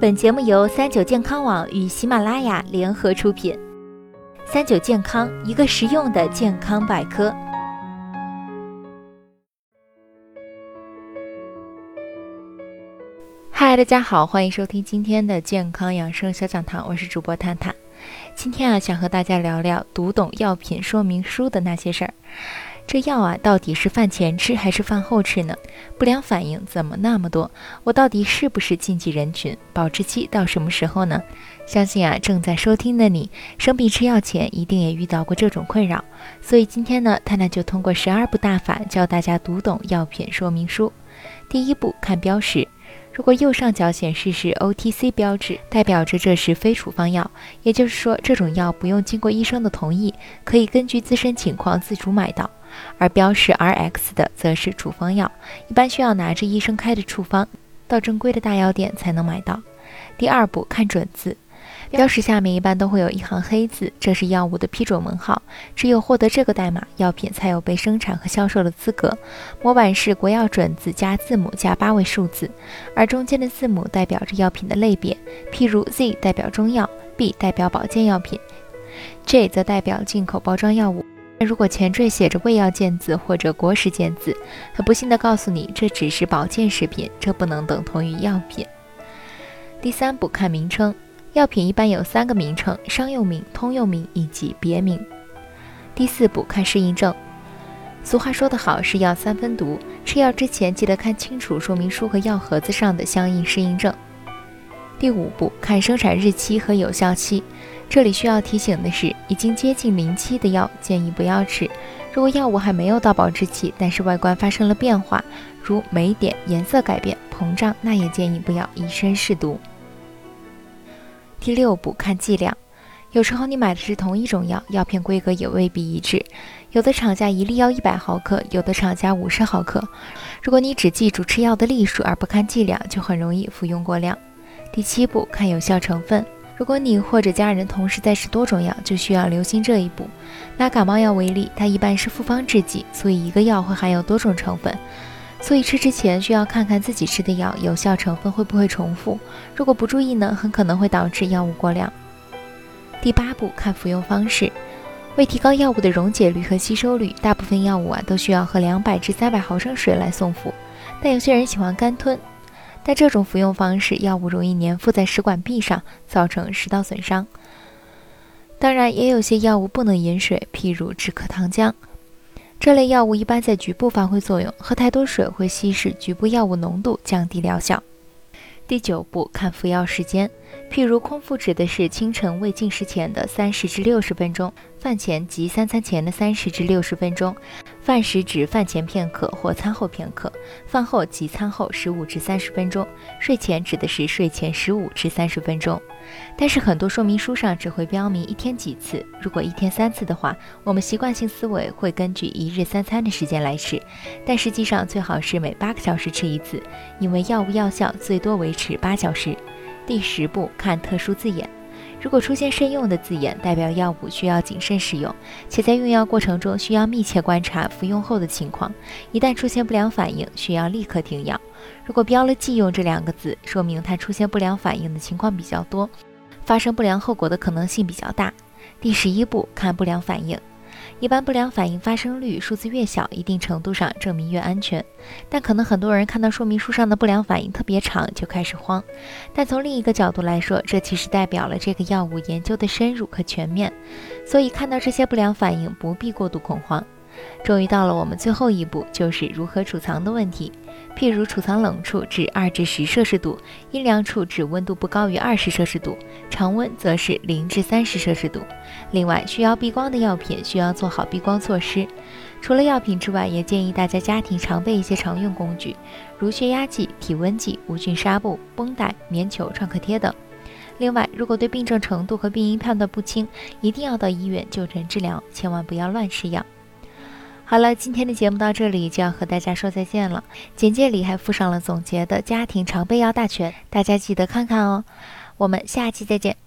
本节目由三九健康网与喜马拉雅联合出品。三九健康，一个实用的健康百科。嗨，大家好，欢迎收听今天的健康养生小讲堂，我是主播探探。今天啊，想和大家聊聊读懂药品说明书的那些事儿。这药啊，到底是饭前吃还是饭后吃呢？不良反应怎么那么多？我到底是不是禁忌人群？保质期到什么时候呢？相信啊，正在收听的你，生病吃药前一定也遇到过这种困扰。所以今天呢，探探就通过十二步大法教大家读懂药品说明书。第一步，看标识。如果右上角显示是 OTC 标志，代表着这是非处方药，也就是说这种药不用经过医生的同意，可以根据自身情况自主买到。而标示 RX 的则是处方药，一般需要拿着医生开的处方到正规的大药店才能买到。第二步，看准字。标识下面一般都会有一行黑字，这是药物的批准文号。只有获得这个代码，药品才有被生产和销售的资格。模板是国药准字加字母加八位数字，而中间的字母代表着药品的类别，譬如 Z 代表中药，B 代表保健药品，J 则代表进口包装药物。如果前缀写着胃药健字或者国食健字，很不幸地告诉你，这只是保健食品，这不能等同于药品。第三步，看名称。药品一般有三个名称：商用名、通用名以及别名。第四步，看适应症。俗话说得好，是药三分毒。吃药之前记得看清楚说明书和药盒子上的相应适应症。第五步，看生产日期和有效期。这里需要提醒的是，已经接近临期的药建议不要吃。如果药物还没有到保质期，但是外观发生了变化，如霉点、颜色改变、膨胀，那也建议不要以身试毒。第六步，看剂量。有时候你买的是同一种药，药片规格也未必一致。有的厂家一粒药一百毫克，有的厂家五十毫克。如果你只记住吃药的粒数而不看剂量，就很容易服用过量。第七步，看有效成分。如果你或者家人同时在吃多种药，就需要留心这一步。拿感冒药为例，它一般是复方制剂，所以一个药会含有多种成分。所以吃之前需要看看自己吃的药有效成分会不会重复，如果不注意呢，很可能会导致药物过量。第八步，看服用方式。为提高药物的溶解率和吸收率，大部分药物啊都需要喝两百至三百毫升水来送服，但有些人喜欢干吞，但这种服用方式，药物容易粘附在食管壁上，造成食道损伤。当然，也有些药物不能饮水，譬如止咳糖浆。这类药物一般在局部发挥作用，喝太多水会稀释局部药物浓度，降低疗效。第九步，看服药时间。譬如空腹指的是清晨未进食前的三十至六十分钟，饭前及三餐前的三十至六十分钟，饭时指饭前片刻或餐后片刻，饭后及餐后十五至三十分钟，睡前指的是睡前十五至三十分钟。但是很多说明书上只会标明一天几次，如果一天三次的话，我们习惯性思维会根据一日三餐的时间来吃，但实际上最好是每八个小时吃一次，因为药物药效最多维持八小时。第十步，看特殊字眼。如果出现慎用的字眼，代表药物需要谨慎使用，且在用药过程中需要密切观察服用后的情况。一旦出现不良反应，需要立刻停药。如果标了忌用这两个字，说明它出现不良反应的情况比较多，发生不良后果的可能性比较大。第十一步，看不良反应。一般不良反应发生率数字越小，一定程度上证明越安全。但可能很多人看到说明书上的不良反应特别长，就开始慌。但从另一个角度来说，这其实代表了这个药物研究的深入和全面。所以看到这些不良反应，不必过度恐慌。终于到了我们最后一步，就是如何储藏的问题。譬如储藏冷处至二至十摄氏度，阴凉处指温度不高于二十摄氏度，常温则是零至三十摄氏度。另外，需要避光的药品需要做好避光措施。除了药品之外，也建议大家家庭常备一些常用工具，如血压计、体温计、无菌纱布、绷带、棉球、创可贴等。另外，如果对病症程度和病因判断不清，一定要到医院就诊治疗，千万不要乱吃药。好了，今天的节目到这里就要和大家说再见了。简介里还附上了总结的家庭常备药大全，大家记得看看哦。我们下期再见。